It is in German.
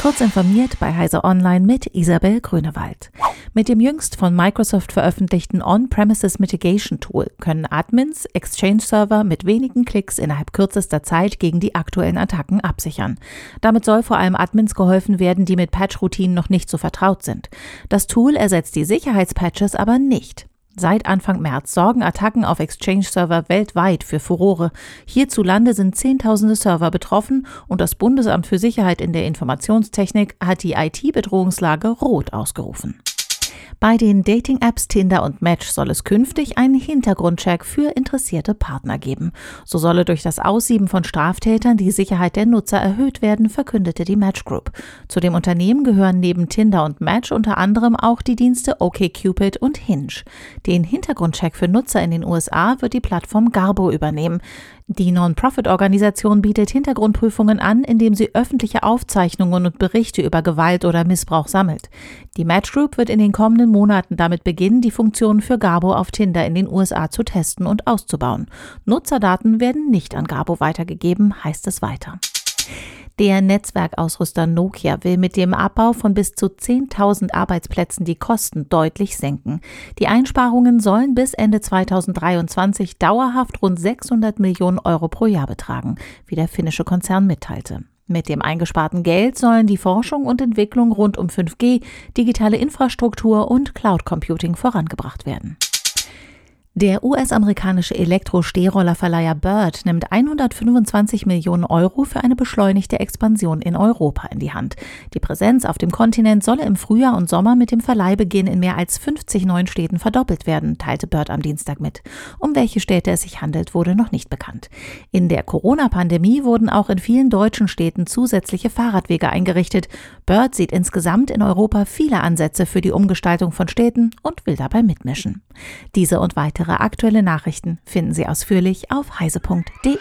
Kurz informiert bei Heise Online mit Isabel Grünewald. Mit dem jüngst von Microsoft veröffentlichten On-Premises Mitigation Tool können Admins Exchange-Server mit wenigen Klicks innerhalb kürzester Zeit gegen die aktuellen Attacken absichern. Damit soll vor allem Admins geholfen werden, die mit Patch-Routinen noch nicht so vertraut sind. Das Tool ersetzt die Sicherheitspatches aber nicht. Seit Anfang März sorgen Attacken auf Exchange-Server weltweit für Furore. Hierzulande sind Zehntausende Server betroffen und das Bundesamt für Sicherheit in der Informationstechnik hat die IT-Bedrohungslage rot ausgerufen. Bei den Dating-Apps Tinder und Match soll es künftig einen Hintergrundcheck für interessierte Partner geben. So solle durch das Aussieben von Straftätern die Sicherheit der Nutzer erhöht werden, verkündete die Match Group. Zu dem Unternehmen gehören neben Tinder und Match unter anderem auch die Dienste OkCupid und Hinge. Den Hintergrundcheck für Nutzer in den USA wird die Plattform Garbo übernehmen. Die Non-Profit-Organisation bietet Hintergrundprüfungen an, indem sie öffentliche Aufzeichnungen und Berichte über Gewalt oder Missbrauch sammelt. Die Match Group wird in den kommenden Monaten damit beginnen, die Funktion für Gabo auf Tinder in den USA zu testen und auszubauen. Nutzerdaten werden nicht an Gabo weitergegeben, heißt es weiter. Der Netzwerkausrüster Nokia will mit dem Abbau von bis zu 10.000 Arbeitsplätzen die Kosten deutlich senken. Die Einsparungen sollen bis Ende 2023 dauerhaft rund 600 Millionen Euro pro Jahr betragen, wie der finnische Konzern mitteilte. Mit dem eingesparten Geld sollen die Forschung und Entwicklung rund um 5G, digitale Infrastruktur und Cloud Computing vorangebracht werden. Der US-amerikanische Elektro-Stehrollerverleiher Bird nimmt 125 Millionen Euro für eine beschleunigte Expansion in Europa in die Hand. Die Präsenz auf dem Kontinent solle im Frühjahr und Sommer mit dem Verleihbeginn in mehr als 50 neuen Städten verdoppelt werden, teilte Bird am Dienstag mit. Um welche Städte es sich handelt, wurde noch nicht bekannt. In der Corona-Pandemie wurden auch in vielen deutschen Städten zusätzliche Fahrradwege eingerichtet. Bird sieht insgesamt in Europa viele Ansätze für die Umgestaltung von Städten und will dabei mitmischen. Diese und weitere aktuelle Nachrichten finden Sie ausführlich auf heise.de.